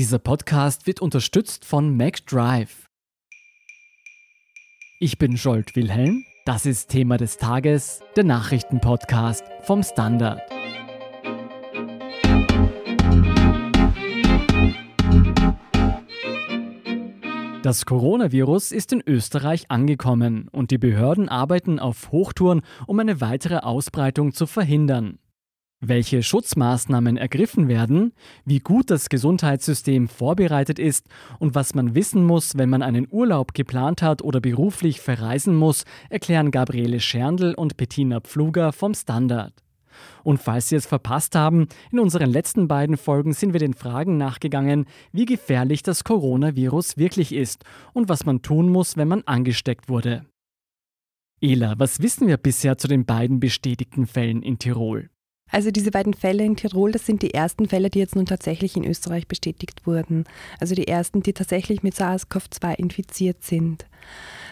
Dieser Podcast wird unterstützt von MacDrive. Ich bin Scholt Wilhelm. Das ist Thema des Tages, der Nachrichtenpodcast vom Standard. Das Coronavirus ist in Österreich angekommen und die Behörden arbeiten auf Hochtouren, um eine weitere Ausbreitung zu verhindern. Welche Schutzmaßnahmen ergriffen werden, wie gut das Gesundheitssystem vorbereitet ist und was man wissen muss, wenn man einen Urlaub geplant hat oder beruflich verreisen muss, erklären Gabriele Scherndl und Bettina Pfluger vom Standard. Und falls Sie es verpasst haben, in unseren letzten beiden Folgen sind wir den Fragen nachgegangen, wie gefährlich das Coronavirus wirklich ist und was man tun muss, wenn man angesteckt wurde. Ela, was wissen wir bisher zu den beiden bestätigten Fällen in Tirol? Also diese beiden Fälle in Tirol, das sind die ersten Fälle, die jetzt nun tatsächlich in Österreich bestätigt wurden. Also die ersten, die tatsächlich mit SARS-CoV-2 infiziert sind.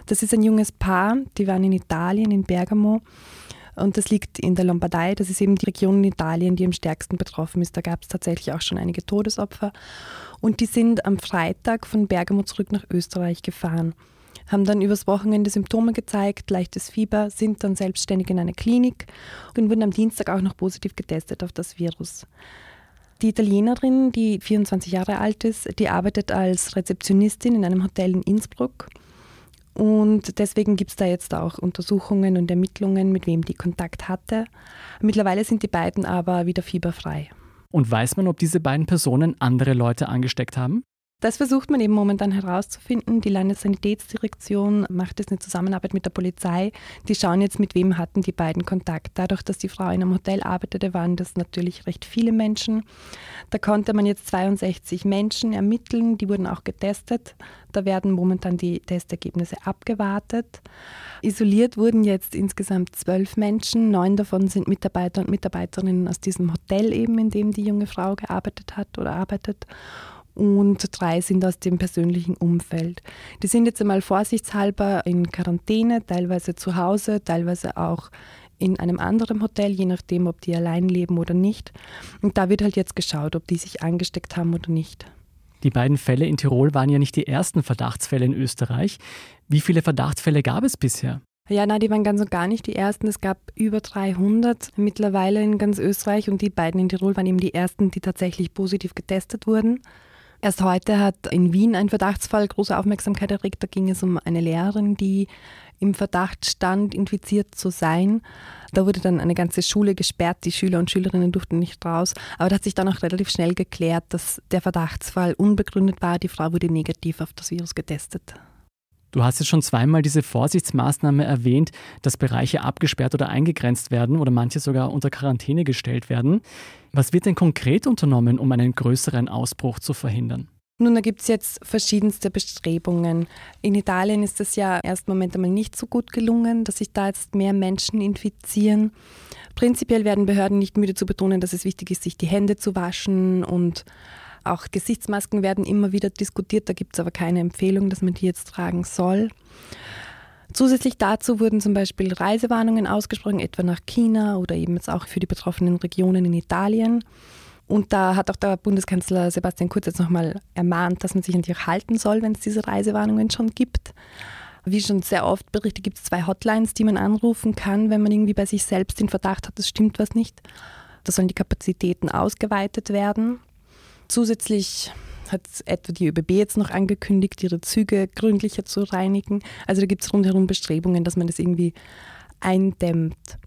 Das ist ein junges Paar, die waren in Italien, in Bergamo. Und das liegt in der Lombardei. Das ist eben die Region in Italien, die am stärksten betroffen ist. Da gab es tatsächlich auch schon einige Todesopfer. Und die sind am Freitag von Bergamo zurück nach Österreich gefahren haben dann übers Wochenende Symptome gezeigt, leichtes Fieber, sind dann selbstständig in einer Klinik und wurden am Dienstag auch noch positiv getestet auf das Virus. Die Italienerin, die 24 Jahre alt ist, die arbeitet als Rezeptionistin in einem Hotel in Innsbruck. Und deswegen gibt es da jetzt auch Untersuchungen und Ermittlungen, mit wem die Kontakt hatte. Mittlerweile sind die beiden aber wieder fieberfrei. Und weiß man, ob diese beiden Personen andere Leute angesteckt haben? Das versucht man eben momentan herauszufinden. Die Landessanitätsdirektion macht jetzt eine Zusammenarbeit mit der Polizei. Die schauen jetzt, mit wem hatten die beiden Kontakt. Dadurch, dass die Frau in einem Hotel arbeitete, waren das natürlich recht viele Menschen. Da konnte man jetzt 62 Menschen ermitteln. Die wurden auch getestet. Da werden momentan die Testergebnisse abgewartet. Isoliert wurden jetzt insgesamt zwölf Menschen. Neun davon sind Mitarbeiter und Mitarbeiterinnen aus diesem Hotel eben, in dem die junge Frau gearbeitet hat oder arbeitet und drei sind aus dem persönlichen Umfeld. Die sind jetzt einmal vorsichtshalber in Quarantäne, teilweise zu Hause, teilweise auch in einem anderen Hotel, je nachdem, ob die allein leben oder nicht. Und da wird halt jetzt geschaut, ob die sich angesteckt haben oder nicht. Die beiden Fälle in Tirol waren ja nicht die ersten Verdachtsfälle in Österreich. Wie viele Verdachtsfälle gab es bisher? Ja, na, die waren ganz und gar nicht die ersten. Es gab über 300 mittlerweile in ganz Österreich und die beiden in Tirol waren eben die ersten, die tatsächlich positiv getestet wurden. Erst heute hat in Wien ein Verdachtsfall große Aufmerksamkeit erregt. Da ging es um eine Lehrerin, die im Verdacht stand, infiziert zu sein. Da wurde dann eine ganze Schule gesperrt, die Schüler und Schülerinnen durften nicht raus. Aber da hat sich dann auch relativ schnell geklärt, dass der Verdachtsfall unbegründet war. Die Frau wurde negativ auf das Virus getestet. Du hast jetzt schon zweimal diese Vorsichtsmaßnahme erwähnt, dass Bereiche abgesperrt oder eingegrenzt werden oder manche sogar unter Quarantäne gestellt werden. Was wird denn konkret unternommen, um einen größeren Ausbruch zu verhindern? Nun, da gibt es jetzt verschiedenste Bestrebungen. In Italien ist es ja erst Moment einmal nicht so gut gelungen, dass sich da jetzt mehr Menschen infizieren. Prinzipiell werden Behörden nicht müde zu betonen, dass es wichtig ist, sich die Hände zu waschen und auch Gesichtsmasken werden immer wieder diskutiert, da gibt es aber keine Empfehlung, dass man die jetzt tragen soll. Zusätzlich dazu wurden zum Beispiel Reisewarnungen ausgesprochen, etwa nach China oder eben jetzt auch für die betroffenen Regionen in Italien. Und da hat auch der Bundeskanzler Sebastian Kurz jetzt nochmal ermahnt, dass man sich an die halten soll, wenn es diese Reisewarnungen schon gibt. Wie schon sehr oft berichtet, gibt es zwei Hotlines, die man anrufen kann, wenn man irgendwie bei sich selbst den Verdacht hat, es stimmt was nicht. Da sollen die Kapazitäten ausgeweitet werden. Zusätzlich hat etwa die ÖBB jetzt noch angekündigt, ihre Züge gründlicher zu reinigen. Also da gibt es rundherum Bestrebungen, dass man das irgendwie eindämmt.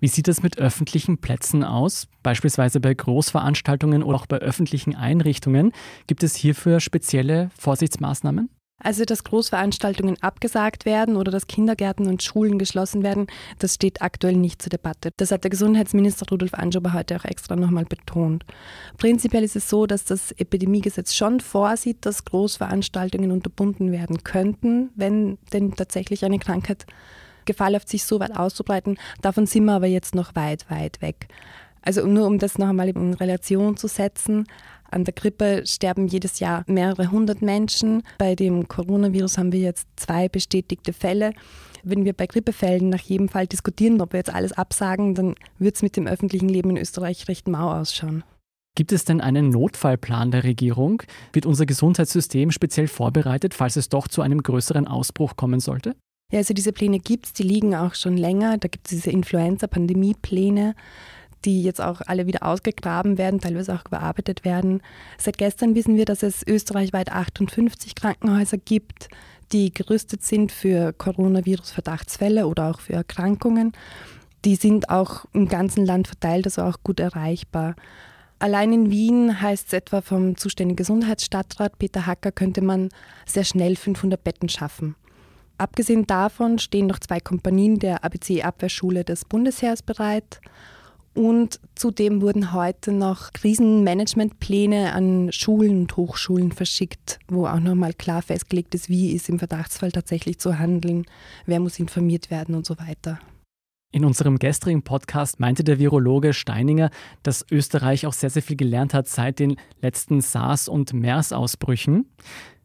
Wie sieht es mit öffentlichen Plätzen aus? Beispielsweise bei Großveranstaltungen oder auch bei öffentlichen Einrichtungen. Gibt es hierfür spezielle Vorsichtsmaßnahmen? Also, dass Großveranstaltungen abgesagt werden oder dass Kindergärten und Schulen geschlossen werden, das steht aktuell nicht zur Debatte. Das hat der Gesundheitsminister Rudolf Anschober heute auch extra nochmal betont. Prinzipiell ist es so, dass das Epidemiegesetz schon vorsieht, dass Großveranstaltungen unterbunden werden könnten, wenn denn tatsächlich eine Krankheit Gefahr läuft, sich so weit auszubreiten. Davon sind wir aber jetzt noch weit, weit weg. Also nur um das noch einmal in Relation zu setzen, an der Grippe sterben jedes Jahr mehrere hundert Menschen. Bei dem Coronavirus haben wir jetzt zwei bestätigte Fälle. Wenn wir bei Grippefällen nach jedem Fall diskutieren, ob wir jetzt alles absagen, dann wird es mit dem öffentlichen Leben in Österreich recht mau ausschauen. Gibt es denn einen Notfallplan der Regierung? Wird unser Gesundheitssystem speziell vorbereitet, falls es doch zu einem größeren Ausbruch kommen sollte? Ja, also diese Pläne gibt es, die liegen auch schon länger. Da gibt es diese Influenza-Pandemie-Pläne, die jetzt auch alle wieder ausgegraben werden, teilweise auch überarbeitet werden. Seit gestern wissen wir, dass es österreichweit 58 Krankenhäuser gibt, die gerüstet sind für Coronavirus-Verdachtsfälle oder auch für Erkrankungen. Die sind auch im ganzen Land verteilt, also auch gut erreichbar. Allein in Wien heißt es etwa vom zuständigen Gesundheitsstadtrat Peter Hacker, könnte man sehr schnell 500 Betten schaffen. Abgesehen davon stehen noch zwei Kompanien der ABC-Abwehrschule des Bundesheers bereit. Und zudem wurden heute noch Krisenmanagementpläne an Schulen und Hochschulen verschickt, wo auch nochmal klar festgelegt ist, wie ist im Verdachtsfall tatsächlich zu handeln, wer muss informiert werden und so weiter. In unserem gestrigen Podcast meinte der Virologe Steininger, dass Österreich auch sehr, sehr viel gelernt hat seit den letzten SARS- und MERS-Ausbrüchen.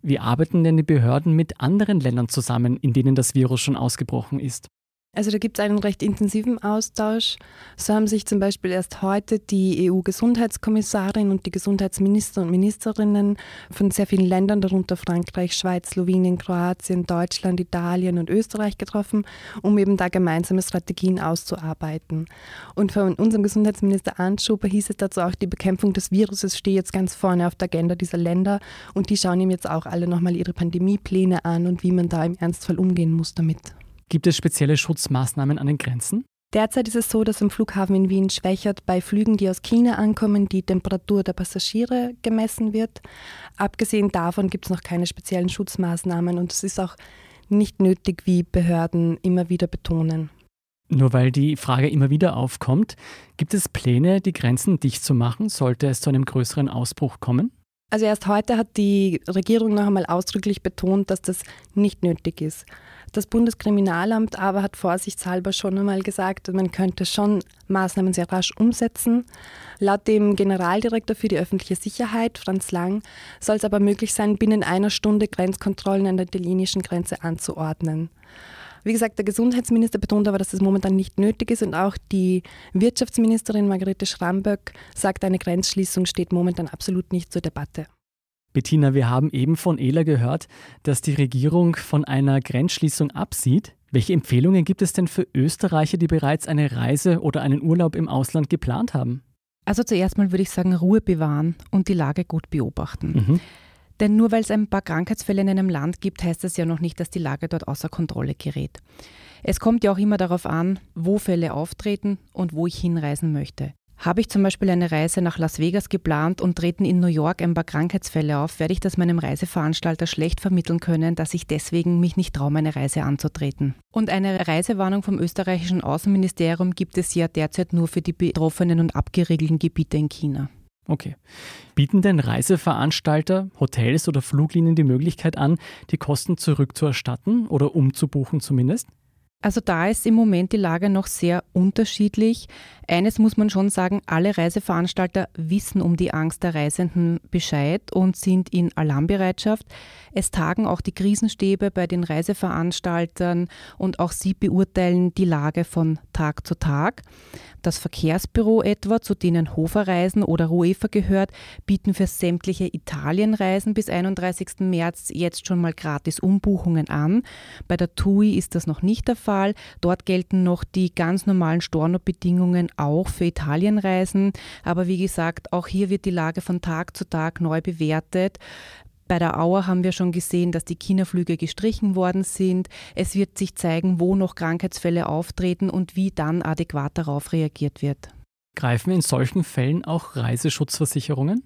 Wie arbeiten denn die Behörden mit anderen Ländern zusammen, in denen das Virus schon ausgebrochen ist? Also da gibt es einen recht intensiven Austausch. So haben sich zum Beispiel erst heute die EU-Gesundheitskommissarin und die Gesundheitsminister und Ministerinnen von sehr vielen Ländern, darunter Frankreich, Schweiz, Slowenien, Kroatien, Deutschland, Italien und Österreich getroffen, um eben da gemeinsame Strategien auszuarbeiten. Und von unserem Gesundheitsminister Anschober hieß es dazu auch, die Bekämpfung des Viruses steht jetzt ganz vorne auf der Agenda dieser Länder und die schauen ihm jetzt auch alle nochmal ihre Pandemiepläne an und wie man da im Ernstfall umgehen muss damit. Gibt es spezielle Schutzmaßnahmen an den Grenzen? Derzeit ist es so, dass am Flughafen in Wien Schwächert bei Flügen, die aus China ankommen, die Temperatur der Passagiere gemessen wird. Abgesehen davon gibt es noch keine speziellen Schutzmaßnahmen und es ist auch nicht nötig, wie Behörden immer wieder betonen. Nur weil die Frage immer wieder aufkommt, gibt es Pläne, die Grenzen dicht zu machen, sollte es zu einem größeren Ausbruch kommen? Also erst heute hat die Regierung noch einmal ausdrücklich betont, dass das nicht nötig ist. Das Bundeskriminalamt aber hat vorsichtshalber schon einmal gesagt, man könnte schon Maßnahmen sehr rasch umsetzen. Laut dem Generaldirektor für die öffentliche Sicherheit, Franz Lang, soll es aber möglich sein, binnen einer Stunde Grenzkontrollen an der italienischen Grenze anzuordnen. Wie gesagt, der Gesundheitsminister betont aber, dass das momentan nicht nötig ist und auch die Wirtschaftsministerin Margarete Schramböck sagt, eine Grenzschließung steht momentan absolut nicht zur Debatte. Bettina, wir haben eben von Ela gehört, dass die Regierung von einer Grenzschließung absieht. Welche Empfehlungen gibt es denn für Österreicher, die bereits eine Reise oder einen Urlaub im Ausland geplant haben? Also zuerst mal würde ich sagen, Ruhe bewahren und die Lage gut beobachten. Mhm. Denn nur weil es ein paar Krankheitsfälle in einem Land gibt, heißt das ja noch nicht, dass die Lage dort außer Kontrolle gerät. Es kommt ja auch immer darauf an, wo Fälle auftreten und wo ich hinreisen möchte. Habe ich zum Beispiel eine Reise nach Las Vegas geplant und treten in New York ein paar Krankheitsfälle auf, werde ich das meinem Reiseveranstalter schlecht vermitteln können, dass ich deswegen mich nicht traue, meine Reise anzutreten. Und eine Reisewarnung vom österreichischen Außenministerium gibt es ja derzeit nur für die betroffenen und abgeriegelten Gebiete in China. Okay. Bieten denn Reiseveranstalter, Hotels oder Fluglinien die Möglichkeit an, die Kosten zurückzuerstatten oder umzubuchen zumindest? Also da ist im Moment die Lage noch sehr unterschiedlich. Eines muss man schon sagen, alle Reiseveranstalter wissen um die Angst der Reisenden Bescheid und sind in Alarmbereitschaft. Es tagen auch die Krisenstäbe bei den Reiseveranstaltern und auch sie beurteilen die Lage von Tag zu Tag. Das Verkehrsbüro etwa, zu denen Hofer Reisen oder Ruefa gehört, bieten für sämtliche Italienreisen bis 31. März jetzt schon mal gratis Umbuchungen an. Bei der TUI ist das noch nicht der Fall. Dort gelten noch die ganz normalen Storno-Bedingungen auch für Italienreisen. Aber wie gesagt, auch hier wird die Lage von Tag zu Tag neu bewertet. Bei der Auer haben wir schon gesehen, dass die China-Flüge gestrichen worden sind. Es wird sich zeigen, wo noch Krankheitsfälle auftreten und wie dann adäquat darauf reagiert wird. Greifen in solchen Fällen auch Reiseschutzversicherungen?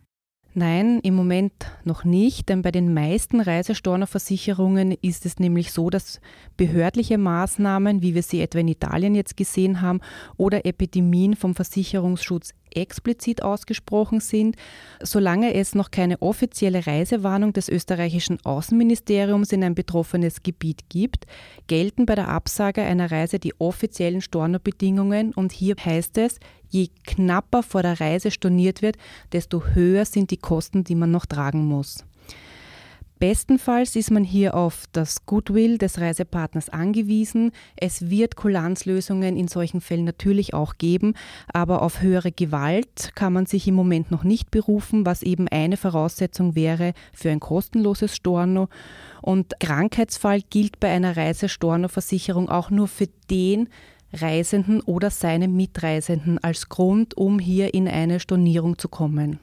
Nein, im Moment noch nicht, denn bei den meisten Reisestornoversicherungen ist es nämlich so, dass behördliche Maßnahmen, wie wir sie etwa in Italien jetzt gesehen haben, oder Epidemien vom Versicherungsschutz explizit ausgesprochen sind. Solange es noch keine offizielle Reisewarnung des österreichischen Außenministeriums in ein betroffenes Gebiet gibt, gelten bei der Absage einer Reise die offiziellen Stornobedingungen und hier heißt es, je knapper vor der Reise storniert wird, desto höher sind die Kosten, die man noch tragen muss. Bestenfalls ist man hier auf das Goodwill des Reisepartners angewiesen. Es wird Kulanzlösungen in solchen Fällen natürlich auch geben, aber auf höhere Gewalt kann man sich im Moment noch nicht berufen, was eben eine Voraussetzung wäre für ein kostenloses Storno. Und Krankheitsfall gilt bei einer Reisestorno-Versicherung auch nur für den Reisenden oder seine Mitreisenden als Grund, um hier in eine Stornierung zu kommen.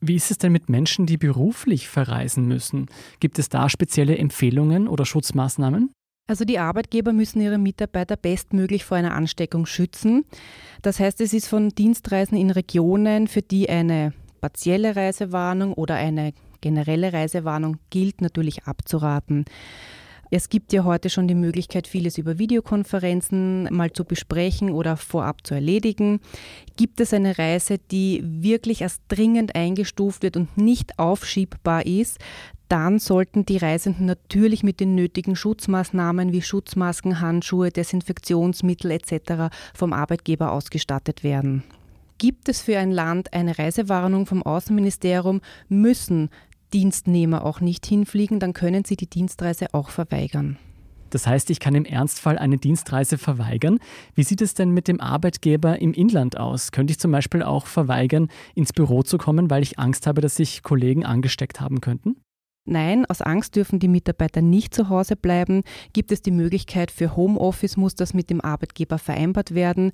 Wie ist es denn mit Menschen, die beruflich verreisen müssen? Gibt es da spezielle Empfehlungen oder Schutzmaßnahmen? Also die Arbeitgeber müssen ihre Mitarbeiter bestmöglich vor einer Ansteckung schützen. Das heißt, es ist von Dienstreisen in Regionen, für die eine partielle Reisewarnung oder eine generelle Reisewarnung gilt, natürlich abzuraten. Es gibt ja heute schon die Möglichkeit, vieles über Videokonferenzen mal zu besprechen oder vorab zu erledigen. Gibt es eine Reise, die wirklich als dringend eingestuft wird und nicht aufschiebbar ist, dann sollten die Reisenden natürlich mit den nötigen Schutzmaßnahmen wie Schutzmasken, Handschuhe, Desinfektionsmittel etc. vom Arbeitgeber ausgestattet werden. Gibt es für ein Land eine Reisewarnung vom Außenministerium, müssen Dienstnehmer auch nicht hinfliegen, dann können sie die Dienstreise auch verweigern. Das heißt, ich kann im Ernstfall eine Dienstreise verweigern. Wie sieht es denn mit dem Arbeitgeber im Inland aus? Könnte ich zum Beispiel auch verweigern, ins Büro zu kommen, weil ich Angst habe, dass sich Kollegen angesteckt haben könnten? Nein, aus Angst dürfen die Mitarbeiter nicht zu Hause bleiben. Gibt es die Möglichkeit für Homeoffice, muss das mit dem Arbeitgeber vereinbart werden.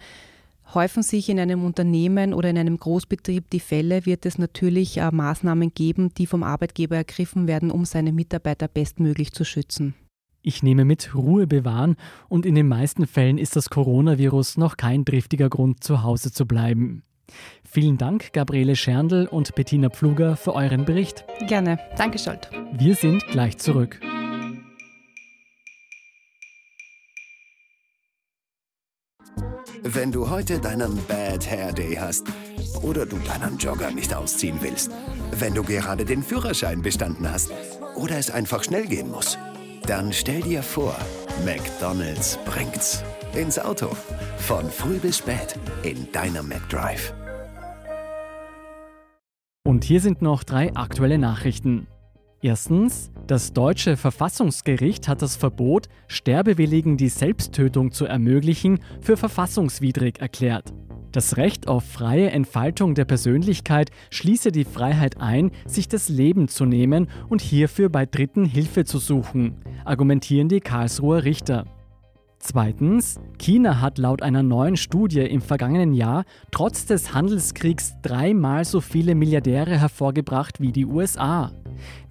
Häufen sich in einem Unternehmen oder in einem Großbetrieb die Fälle, wird es natürlich äh, Maßnahmen geben, die vom Arbeitgeber ergriffen werden, um seine Mitarbeiter bestmöglich zu schützen. Ich nehme mit Ruhe bewahren und in den meisten Fällen ist das Coronavirus noch kein driftiger Grund, zu Hause zu bleiben. Vielen Dank, Gabriele Scherndl und Bettina Pfluger, für euren Bericht. Gerne. Danke, Scholt. Wir sind gleich zurück. Wenn du heute deinen Bad Hair Day hast oder du deinen Jogger nicht ausziehen willst, wenn du gerade den Führerschein bestanden hast oder es einfach schnell gehen muss, dann stell dir vor, McDonald's bringt's ins Auto. Von früh bis spät in deiner McDrive. Und hier sind noch drei aktuelle Nachrichten. Erstens, das deutsche Verfassungsgericht hat das Verbot, Sterbewilligen die Selbsttötung zu ermöglichen, für verfassungswidrig erklärt. Das Recht auf freie Entfaltung der Persönlichkeit schließe die Freiheit ein, sich das Leben zu nehmen und hierfür bei Dritten Hilfe zu suchen, argumentieren die Karlsruher Richter. Zweitens, China hat laut einer neuen Studie im vergangenen Jahr trotz des Handelskriegs dreimal so viele Milliardäre hervorgebracht wie die USA.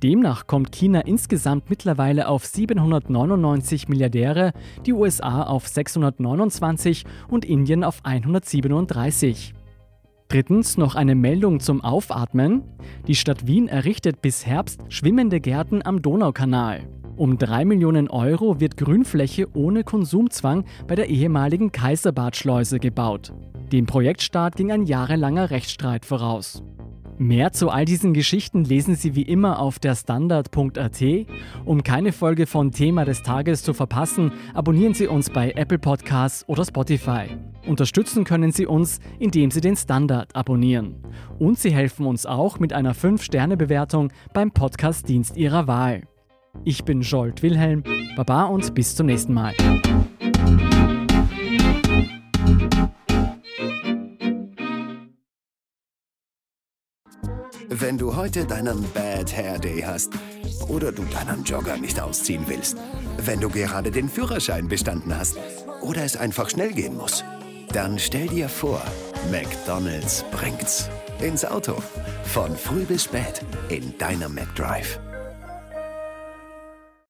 Demnach kommt China insgesamt mittlerweile auf 799 Milliardäre, die USA auf 629 und Indien auf 137. Drittens noch eine Meldung zum Aufatmen. Die Stadt Wien errichtet bis Herbst schwimmende Gärten am Donaukanal. Um 3 Millionen Euro wird Grünfläche ohne Konsumzwang bei der ehemaligen Kaiserbadschleuse gebaut. Dem Projektstart ging ein jahrelanger Rechtsstreit voraus. Mehr zu all diesen Geschichten lesen Sie wie immer auf der Standard.at. Um keine Folge von Thema des Tages zu verpassen, abonnieren Sie uns bei Apple Podcasts oder Spotify. Unterstützen können Sie uns, indem Sie den Standard abonnieren. Und Sie helfen uns auch mit einer 5-Sterne-Bewertung beim Podcast-Dienst Ihrer Wahl. Ich bin Jolt Wilhelm, Baba und bis zum nächsten Mal. Wenn du heute deinen Bad Hair Day hast oder du deinen Jogger nicht ausziehen willst, wenn du gerade den Führerschein bestanden hast oder es einfach schnell gehen muss, dann stell dir vor, McDonald's bringt's ins Auto. Von früh bis spät in deiner McDrive.